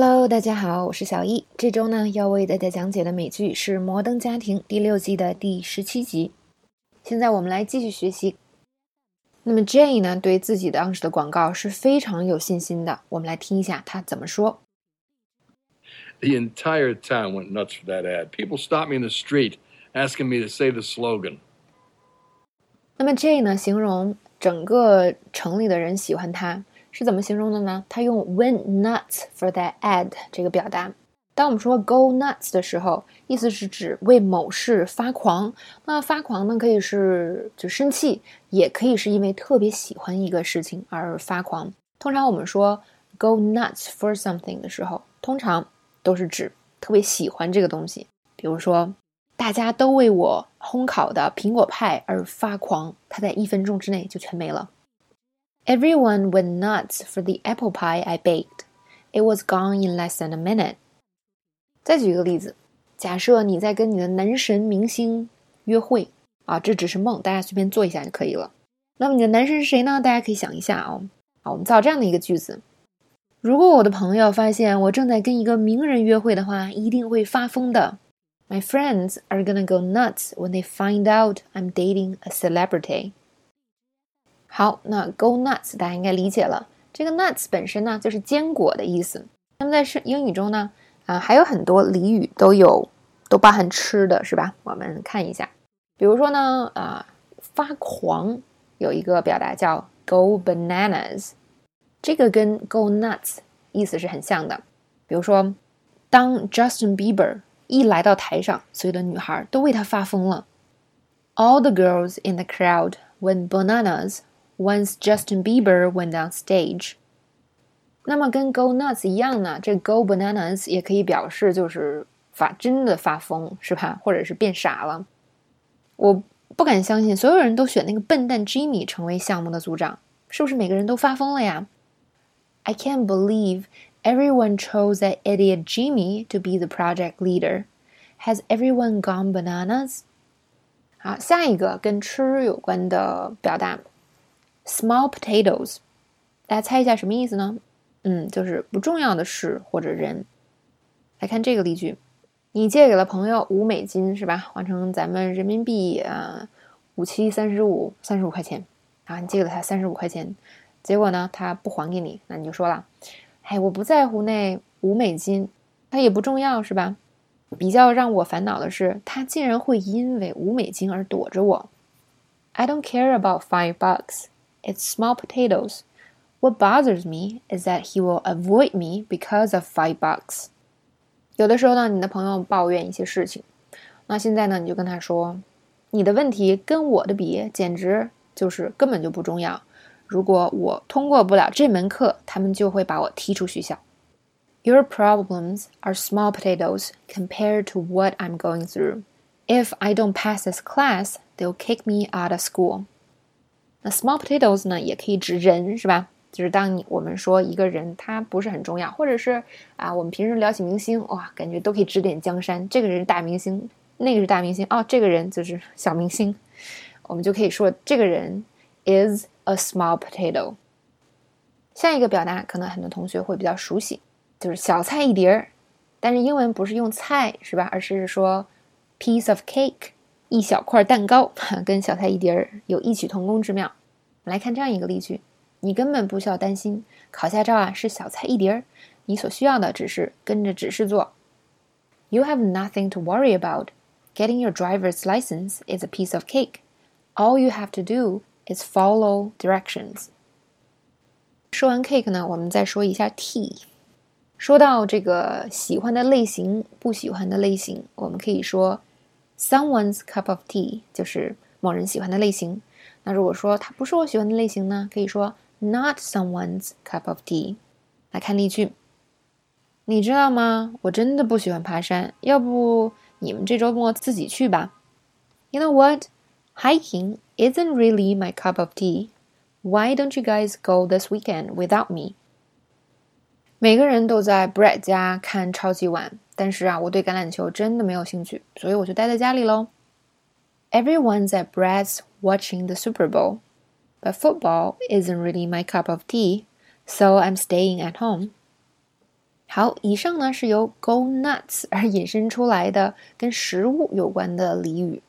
Hello，大家好，我是小易。这周呢，要为大家讲解的美剧是《摩登家庭》第六季的第十七集。现在我们来继续学习。那么 Jane 呢，对自己当时的广告是非常有信心的。我们来听一下他怎么说。The entire town went nuts for that ad. People stopped me in the street asking me to say the slogan. 那么 Jane 呢，形容整个城里的人喜欢他，是怎么形容的呢？他用 went nuts for that ad 这个表达。当我们说 go nuts 的时候，意思是指为某事发狂。那发狂呢，可以是就生气，也可以是因为特别喜欢一个事情而发狂。通常我们说 go nuts for something 的时候，通常都是指特别喜欢这个东西。比如说，大家都为我烘烤的苹果派而发狂，它在一分钟之内就全没了。Everyone went nuts for the apple pie I baked. It was gone in less than a minute. 再举一个例子，假设你在跟你的男神明星约会啊，这只是梦，大家随便做一下就可以了。那么你的男神是谁呢？大家可以想一下哦。好，我们造这样的一个句子：如果我的朋友发现我正在跟一个名人约会的话，一定会发疯的。My friends are gonna go nuts when they find out I'm dating a celebrity。 好，那 go nuts 大家应该理解了。这个 nuts 本身呢，就是坚果的意思。那么在是英语中呢？啊，还有很多俚语都有，都包含吃的是吧？我们看一下，比如说呢，啊，发狂有一个表达叫 go bananas，这个跟 go nuts 意思是很像的。比如说，当 Justin Bieber 一来到台上，所有的女孩都为他发疯了。All the girls in the crowd went bananas once Justin Bieber went on stage. 那么跟 go nuts 一样呢，这 go bananas 也可以表示就是发真的发疯，是吧？或者是变傻了。我不敢相信所有人都选那个笨蛋 Jimmy 成为项目的组长，是不是每个人都发疯了呀？I can't believe everyone chose that idiot Jimmy to be the project leader. Has everyone gone bananas? 好，下一个跟吃有关的表达 ，small potatoes，大家猜一下什么意思呢？嗯，就是不重要的事或者人。来看这个例句：你借给了朋友五美金，是吧？换成咱们人民币啊，五七三十五，三十五块钱啊。你借给了他三十五块钱，结果呢，他不还给你，那你就说了：“哎，我不在乎那五美金，它也不重要，是吧？”比较让我烦恼的是，他竟然会因为五美金而躲着我。I don't care about five bucks. It's small potatoes. What bothers me is that he will avoid me because of five bucks。有的时候呢，你的朋友抱怨一些事情，那现在呢，你就跟他说，你的问题跟我的比，简直就是根本就不重要。如果我通过不了这门课，他们就会把我踢出学校。Your problems are small potatoes compared to what I'm going through. If I don't pass this class, they'll kick me out of school. 那 small potatoes 呢，也可以指人，是吧？就是当你我们说一个人他不是很重要，或者是啊，我们平时聊起明星哇，感觉都可以指点江山。这个人是大明星，那个是大明星哦，这个人就是小明星，我们就可以说这个人 is a small potato。下一个表达可能很多同学会比较熟悉，就是小菜一碟儿，但是英文不是用菜是吧，而是说 piece of cake，一小块蛋糕，跟小菜一碟儿有异曲同工之妙。我们来看这样一个例句。你根本不需要担心，考驾照啊是小菜一碟儿，你所需要的只是跟着指示做。You have nothing to worry about. Getting your driver's license is a piece of cake. All you have to do is follow directions. 说完 cake 呢，我们再说一下 tea。说到这个喜欢的类型、不喜欢的类型，我们可以说 someone's cup of tea 就是某人喜欢的类型。那如果说它不是我喜欢的类型呢，可以说 not someone's cup of tea。来看例句，你知道吗？我真的不喜欢爬山，要不你们这周末自己去吧。You know what? Hiking isn't really my cup of tea. Why don't you guys go this weekend without me? 每个人都在 Brett 家看超级碗， 但是啊，我对橄榄球真的没有兴趣，所以我就待在家里喽。Everyone's at Brett's watching the Super Bowl. But football isn't really my cup of tea, so I'm staying at home. 好，以上呢是由 go nuts 而引申出来的跟食物有关的俚语。